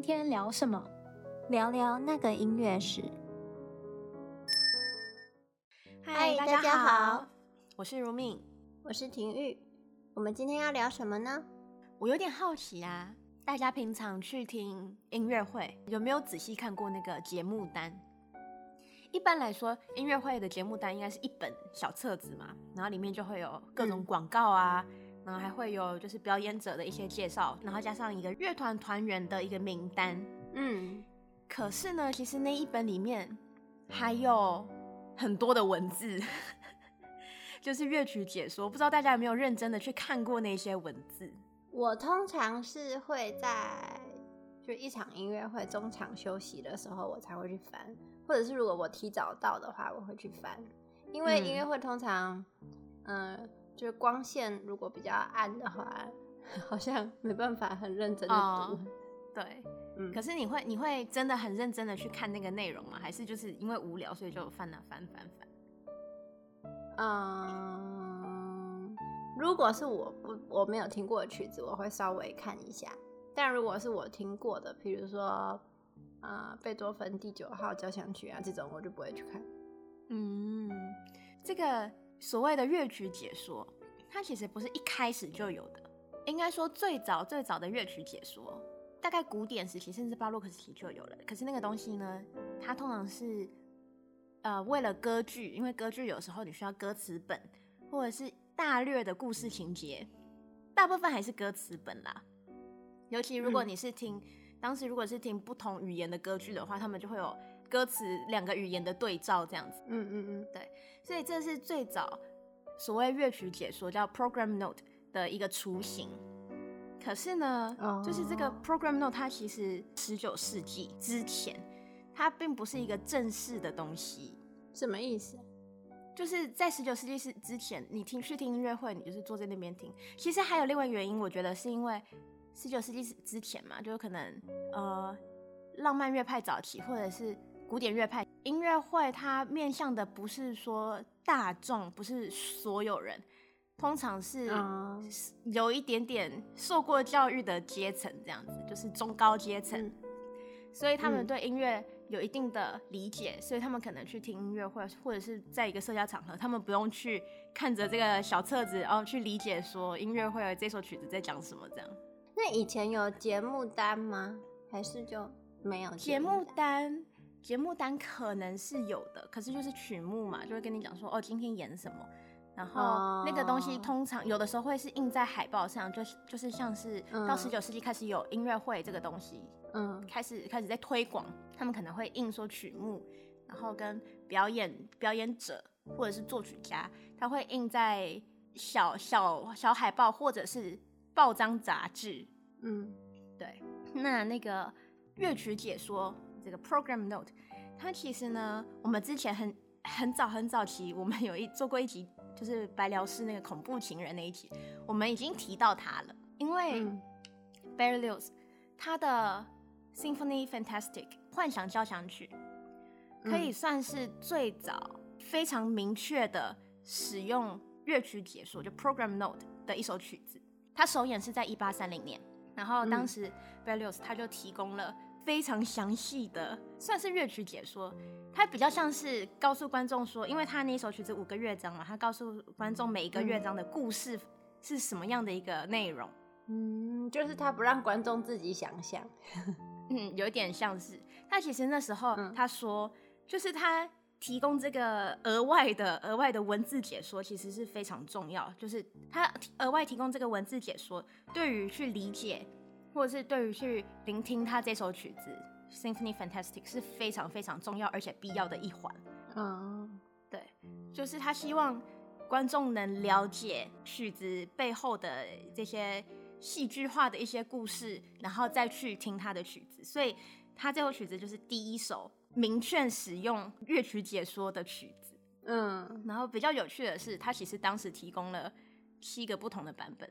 今天聊什么？聊聊那个音乐史。嗨，大家好，我是如敏，我是婷玉。我们今天要聊什么呢？我有点好奇啊，大家平常去听音乐会，有没有仔细看过那个节目单？一般来说，音乐会的节目单应该是一本小册子嘛，然后里面就会有各种广告啊。嗯然后还会有就是表演者的一些介绍，然后加上一个乐团团员的一个名单。嗯，可是呢，其实那一本里面还有很多的文字，就是乐曲解说。不知道大家有没有认真的去看过那些文字？我通常是会在就一场音乐会中场休息的时候，我才会去翻，或者是如果我提早到的话，我会去翻，因为音乐会通常，嗯。呃就光线如果比较暗的话，好像没办法很认真的读。Oh, 对，嗯。可是你会你会真的很认真的去看那个内容吗？还是就是因为无聊所以就翻啊翻翻翻？嗯，如果是我不我没有听过的曲子，我会稍微看一下。但如果是我听过的，比如说啊贝多芬第九号交响曲啊这种，我就不会去看。嗯，这个。所谓的乐曲解说，它其实不是一开始就有的。应该说，最早最早的乐曲解说，大概古典时期甚至巴洛克时期就有了。可是那个东西呢，它通常是呃为了歌剧，因为歌剧有时候你需要歌词本，或者是大略的故事情节，大部分还是歌词本啦。尤其如果你是听、嗯、当时如果是听不同语言的歌剧的话，他们就会有。歌词两个语言的对照，这样子。嗯嗯嗯，对，所以这是最早所谓乐曲解说叫 program note 的一个雏形。可是呢，oh. 就是这个 program note 它其实十九世纪之前，它并不是一个正式的东西。什么意思？就是在十九世纪是之前，你听去听音乐会，你就是坐在那边听。其实还有另外原因，我觉得是因为十九世纪之前嘛，就是可能呃浪漫乐派早期，或者是。古典乐派音乐会，它面向的不是说大众，不是所有人，通常是有一点点受过教育的阶层，这样子就是中高阶层，嗯，所以他们对音乐有一定的理解，嗯，所以他们可能去听音乐会，或者是在一个社交场合，他们不用去看着这个小册子，然后去理解说音乐会这首曲子在讲什么这样。那以前有节目单吗？还是就没有节目单？节目单可能是有的，可是就是曲目嘛，就会跟你讲说哦，今天演什么，然后那个东西通常有的时候会是印在海报上，就是就是像是到十九世纪开始有音乐会这个东西，嗯，开始开始在推广，他们可能会印说曲目，然后跟表演表演者或者是作曲家，他会印在小小小海报或者是报章杂志，嗯，对，那那个乐曲解说。这个 program note，它其实呢，我们之前很很早很早期，我们有一做过一集，就是白辽士那个恐怖情人那一集，我们已经提到它了。因为 Berlioz 他的 Symphonie Fantastique 幻想交响曲，可以算是最早非常明确的使用乐曲解说，就 program note 的一首曲子。它首演是在一八三零年，然后当时 Berlioz 他就提供了。非常详细的，算是乐曲解说。它比较像是告诉观众说，因为他那一首曲子五个乐章嘛，他告诉观众每一个乐章的故事是什么样的一个内容。嗯，就是他不让观众自己想象。嗯，有点像是。他其实那时候他说，就是他提供这个额外的额外的文字解说，其实是非常重要。就是他额外提供这个文字解说，对于去理解。或者是对于去聆听他这首曲子《Symphonie Fantastique》是非常非常重要而且必要的一环。嗯，对，就是他希望观众能了解曲子背后的这些戏剧化的一些故事，然后再去听他的曲子。所以他这首曲子就是第一首明确使用乐曲解说的曲子。嗯，然后比较有趣的是，他其实当时提供了七个不同的版本。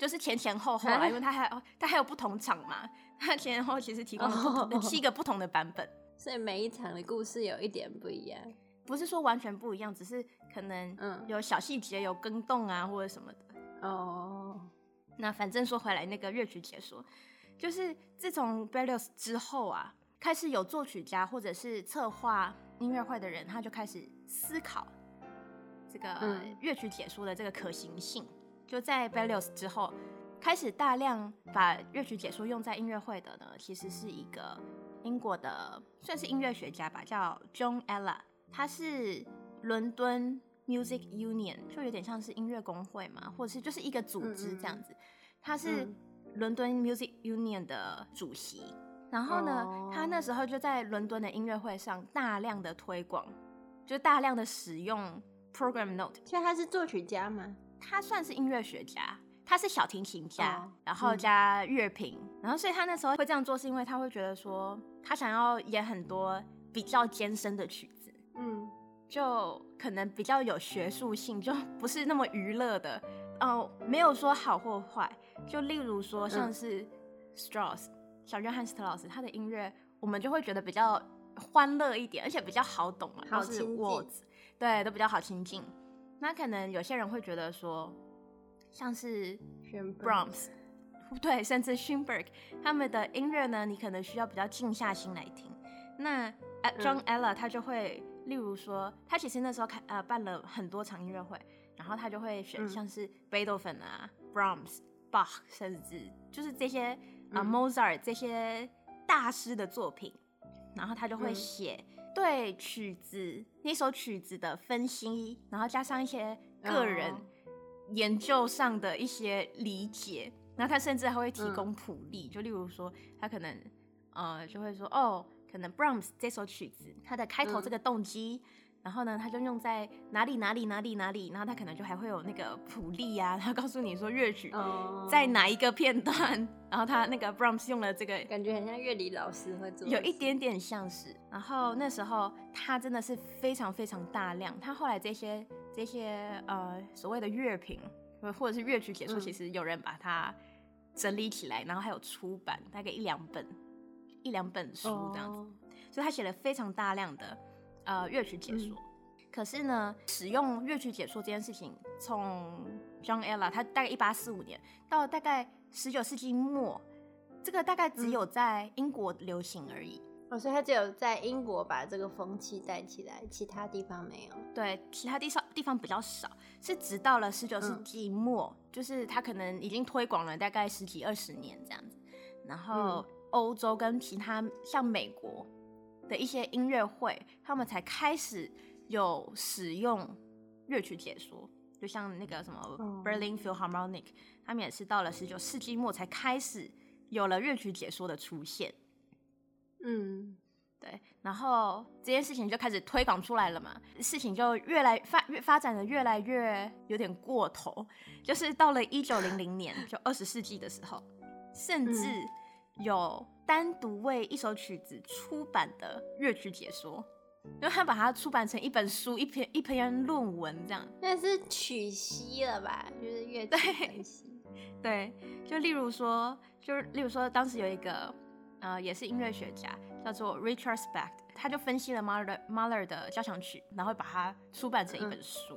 就是前前后后啊，因为它还它还有不同场嘛，它前前后后其实提供了七个不同的版本，所以每一场的故事有一点不一样，不是说完全不一样，只是可能嗯。有小细节有更动啊或者什么的。哦。那反正说回来，那个乐曲解说，就是自从 Berlioz 之后啊，开始有作曲家或者是策划音乐会的人，他就开始思考这个乐曲解说的这个可行性。嗯、就在 Berlioz 之后，开始大量把乐曲解说用在音乐会的呢，其实是一个英国的算是音乐学家吧，叫 John Ella，他是伦敦 Music Union，就有点像是音乐工会嘛，或者是就是一个组织这样子。他是伦敦 Music Union 的主席，然后呢，他那时候就在伦敦的音乐会上大量的推广，就大量的使用 Program Note。现在他是作曲家吗？他算是音乐学家，他是小提琴家，然后加乐评，然后所以他那时候会这样做，是因为他会觉得说，他想要演很多比较艰深的曲子，嗯。就可能比较有学术性，就不是那么娱乐的，哦，没有说好或坏。就例如说，像是 Strauss、嗯、小约翰斯特劳斯，他的音乐我们就会觉得比较欢乐一点，而且比较好懂嘛，都是 words，对，都比较好亲近。那可能有些人会觉得说，像是 Brahms，对，甚至 Schoenberg 他们的音乐呢，你可能需要比较静下心来听。那 John Ella 他就会。例如说，他其实那时候开呃办了很多场音乐会，然后他就会选像是贝多芬啊、嗯、Brahms、Bach，甚至就是这些啊、呃、Mozart 这些大师的作品，然后他就会写对曲子那首曲子的分析，然后加上一些个人研究上的一些理解，然后他甚至还会提供谱例，就例如说他可能呃就会说哦。可能 Brahms 这首曲子，它的开头这个动机，嗯、然后呢，他就用在哪里哪里哪里哪里，然后他可能就还会有那个谱例啊，他告诉你说乐曲在哪一个片段，哦、然后他那个 Brahms 用了这个，感觉很像乐理老师会做，有一点点像是。然后那时候他真的是非常非常大量，他后来这些这些呃所谓的乐评或者是乐曲解说，其实有人把它整理起来，然后还有出版大概一两本。一两本书这样子，oh. 所以他写了非常大量的呃乐曲解说。嗯、可是呢，使用乐曲解说这件事情，从 John Ella 他大概一八四五年到大概十九世纪末，这个大概只有在英国流行而已。哦，所以他只有在英国把这个风气带起来，其他地方没有。对，其他地方地方比较少，是直到了十九世纪末，嗯、就是他可能已经推广了大概十几二十年这样子，然后。嗯欧洲跟其他像美国的一些音乐会，他们才开始有使用乐曲解说，就像那个什么 Berlin Philharmonic，他们也是到了十九世纪末才开始有了乐曲解说的出现。嗯，对，然后这件事情就开始推广出来了嘛，事情就越来发越发展的越来越有点过头，就是到了一九零零年，就二十世纪的时候，甚至。有单独为一首曲子出版的乐曲解说，因为他把它出版成一本书，一篇一篇论文这样。那是曲析了吧？就是乐 曲分析。对，就例如说，就是例如说，当时有一个呃，也是音乐学家，叫做 Richard Specht，他就分析了 Mahler Mahler 的交响曲，然后把它出版成一本书。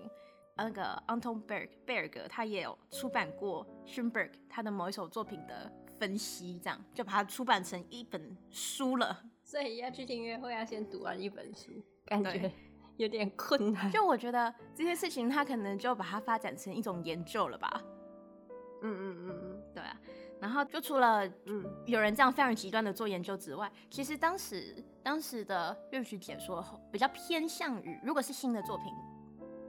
嗯、那个 Anton Berg 贝尔格，他也有出版过 Schoenberg 他的某一首作品的。分析这样就把它出版成一本书了，所以要去听音乐会要先读完一本书，感觉有点困难。就我觉得这些事情，他可能就把它发展成一种研究了吧。嗯嗯嗯嗯，对啊。然后就除了嗯有人这样非常极端的做研究之外，其实当时当时的乐曲解说比较偏向于，如果是新的作品，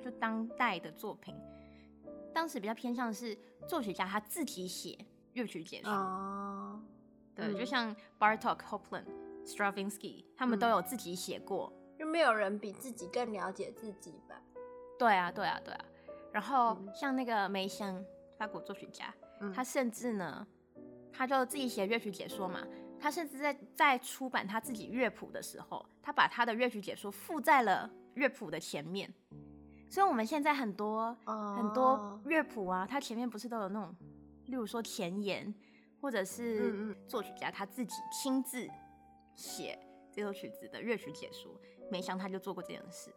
就当代的作品，当时比较偏向是作曲家他自己写。乐曲解说，oh, 对，嗯、就像 Bartok、Hopland、Stravinsky，他们都有自己写过，就没有人比自己更了解自己吧？对啊，对啊，对啊。然后、嗯、像那个梅香，法国作曲家，嗯、他甚至呢，他就自己写乐曲解说嘛。他甚至在在出版他自己乐谱的时候，他把他的乐曲解说附在了乐谱的前面。所以我们现在很多、oh. 很多乐谱啊，它前面不是都有那种。例如说前言，或者是作曲家他自己亲自写这首曲子的乐曲解说，梅香他就做过这件事。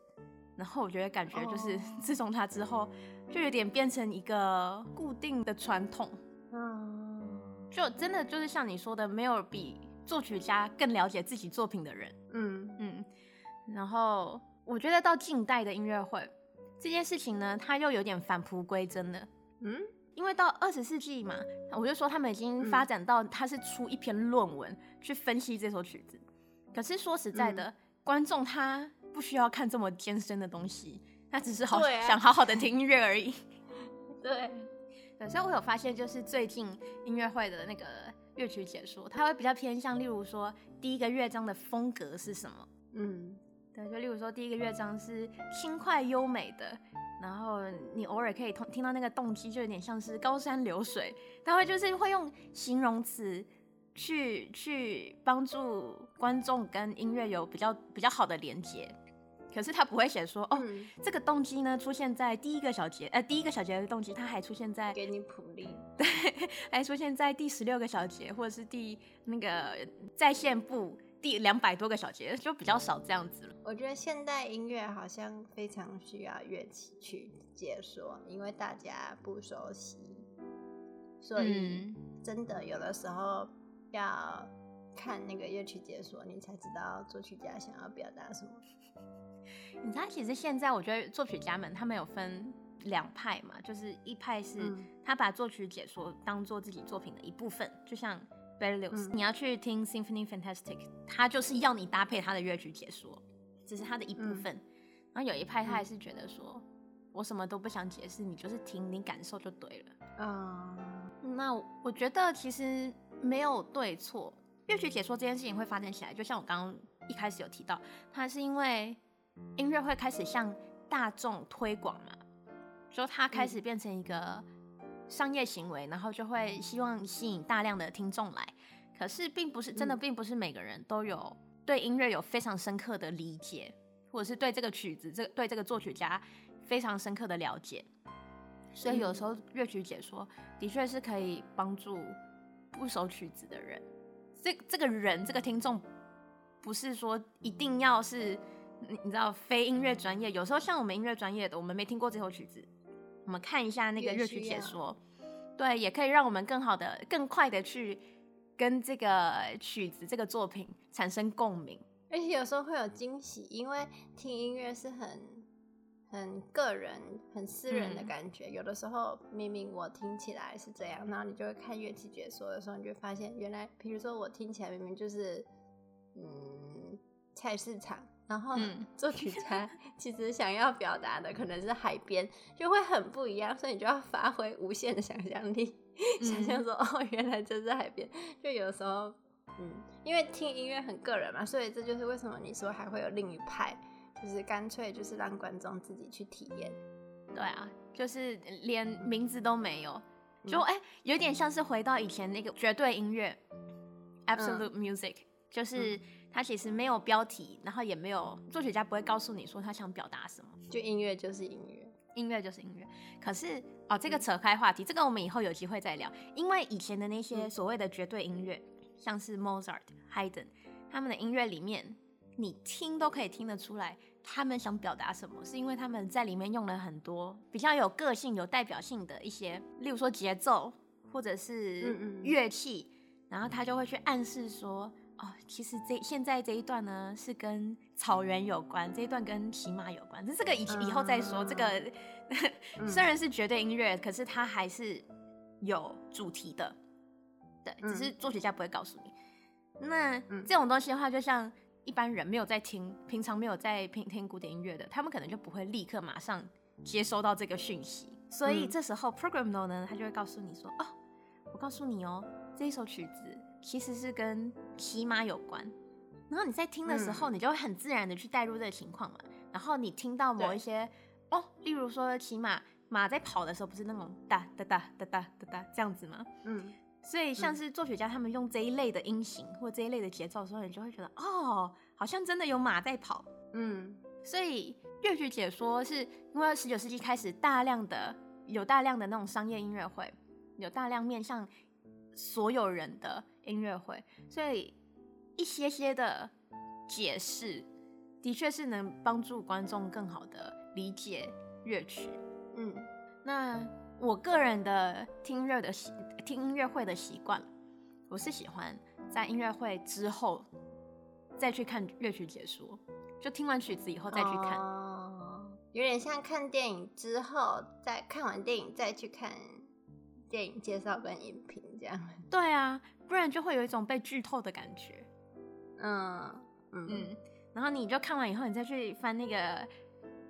然后我觉得感觉就是 自从他之后，就有点变成一个固定的传统。嗯，就真的就是像你说的，没有比作曲家更了解自己作品的人。嗯嗯。然后我觉得到近代的音乐会这件事情呢，他又有点返璞归真了。嗯，因为到二十世纪嘛，我就说他们已经发展到他是出一篇论文去分析这首曲子。可是说实在的，嗯、观众他不需要看这么艰深的东西，他只是好、啊、想好好的听音乐而已。对，对，所以我有发现，就是最近音乐会的那个乐曲解说，他会比较偏向，例如说第一个乐章的风格是什么？嗯，对，就例如说第一个乐章是轻快优美的，然后你偶尔可以听听到那个动机，就有点像是高山流水，他会就是会用形容词。去去帮助观众跟音乐有比较比较好的连接，可是他不会写说哦，嗯、这个动机呢出现在第一个小节，呃，第一个小节的动机，它还出现在给你谱例，对，还出现在第十六个小节，或者是第那个在线部第两百多个小节，就比较少这样子了。我觉得现代音乐好像非常需要乐器去解说，因为大家不熟悉，所以真的有的时候。要看那个乐曲解说，你才知道作曲家想要表达什么。你知道，其实现在我觉得作曲家们他们有分两派嘛，就是一派是他把作曲解说当做自己作品的一部分，就像 Berlioz，你要去听 Symphony Fantastic，他就是要你搭配他的乐曲解说，只是他的一部分。嗯、然后有一派他还是觉得说，嗯、我什么都不想解释，你就是听，你感受就对了。嗯，那我觉得其实。没有对错，乐曲解说这件事情会发展起来，就像我刚刚一开始有提到，它是因为音乐会开始向大众推广嘛，就它开始变成一个商业行为，然后就会希望吸引大量的听众来。可是并不是真的，并不是每个人都有对音乐有非常深刻的理解，或者是对这个曲子、这个对这个作曲家非常深刻的了解。所以有时候乐曲解说的确是可以帮助。不熟曲子的人，这这个人这个听众，不是说一定要是，你知道非音乐专业。有时候像我们音乐专业的，我们没听过这首曲子，我们看一下那个乐曲解说，对，也可以让我们更好的、更快的去跟这个曲子、这个作品产生共鸣。而且有时候会有惊喜，因为听音乐是很。很个人、很私人的感觉，嗯、有的时候明明我听起来是这样，然后你就会看乐器解说的时候，你就发现原来，比如说我听起来明明就是嗯菜市场，然后作曲家其实想要表达的可能是海边，就会很不一样，所以你就要发挥无限的想象力，嗯、想象说哦，原来这是海边。就有的时候，嗯，因为听音乐很个人嘛，所以这就是为什么你说还会有另一派。就是干脆就是让观众自己去体验，对啊，就是连名字都没有，就哎、欸，有点像是回到以前那个绝对音乐、嗯、（Absolute Music），就是它其实没有标题，然后也没有作曲家不会告诉你说他想表达什么，就音乐就是音乐，音乐就是音乐。可是哦，这个扯开话题，这个我们以后有机会再聊，因为以前的那些所谓的绝对音乐，像是 Mozart、Haydn，他们的音乐里面。你听都可以听得出来，他们想表达什么，是因为他们在里面用了很多比较有个性、有代表性的一些，例如说节奏或者是乐器，嗯嗯，然后他就会去暗示说，哦，其实这现在这一段呢是跟草原有关，这一段跟骑马有关，这个以以后再说。这个虽然是绝对音乐，可是它还是有主题的，对，只是作曲家不会告诉你。那这种东西的话，就像。一般人没有在听，平常没有在听听古典音乐的，他们可能就不会立刻马上接收到这个讯息。所以这时候 program note 呢，他就会告诉你说：“哦，我告诉你哦，这一首曲子其实是跟骑马有关。”然后你在听的时候，你就会很自然的去带入这个情况嘛。然后你听到某一些哦，例如说骑马马在跑的时候，不是那种哒哒哒哒哒哒哒这样子吗？嗯。所以，像是作曲家他们用这一类的音型或这一类的节奏的时候，你就会觉得哦，好像真的有马在跑。嗯，所以乐曲解说是因为十九世纪开始大量的有大量的那种商业音乐会，有大量面向所有人的音乐会，所以一些些的解释的确是能帮助观众更好的理解乐曲。嗯，那我个人的听乐的习听音乐会的习惯，我是喜欢在音乐会之后再去看乐曲解说，就听完曲子以后再去看，哦，有点像看电影之后再看完电影再去看电影介绍跟影评这样。对啊，不然就会有一种被剧透的感觉。嗯嗯，嗯，然后你就看完以后，你再去翻那个。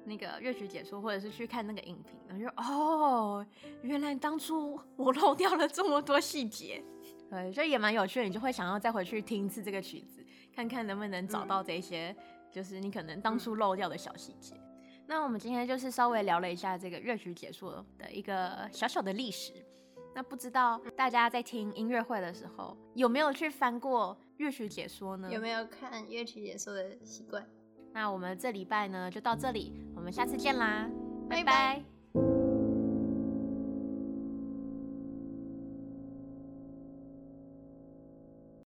那个乐曲解说，或者是去看那个影评，然后就哦，原来当初我漏掉了这么多细节，对，所以也蛮有趣的。你就会想要再回去听一次这个曲子，看看能不能找到这些，就是你可能当初漏掉的小细节。嗯、那我们今天就是稍微聊了一下这个乐曲解说的一个小小的历史。那不知道大家在听音乐会的时候有没有去翻过乐曲解说呢？有没有看乐曲解说的习惯？那我们这礼拜呢，就到这里，我们下次见啦，拜拜。拜拜。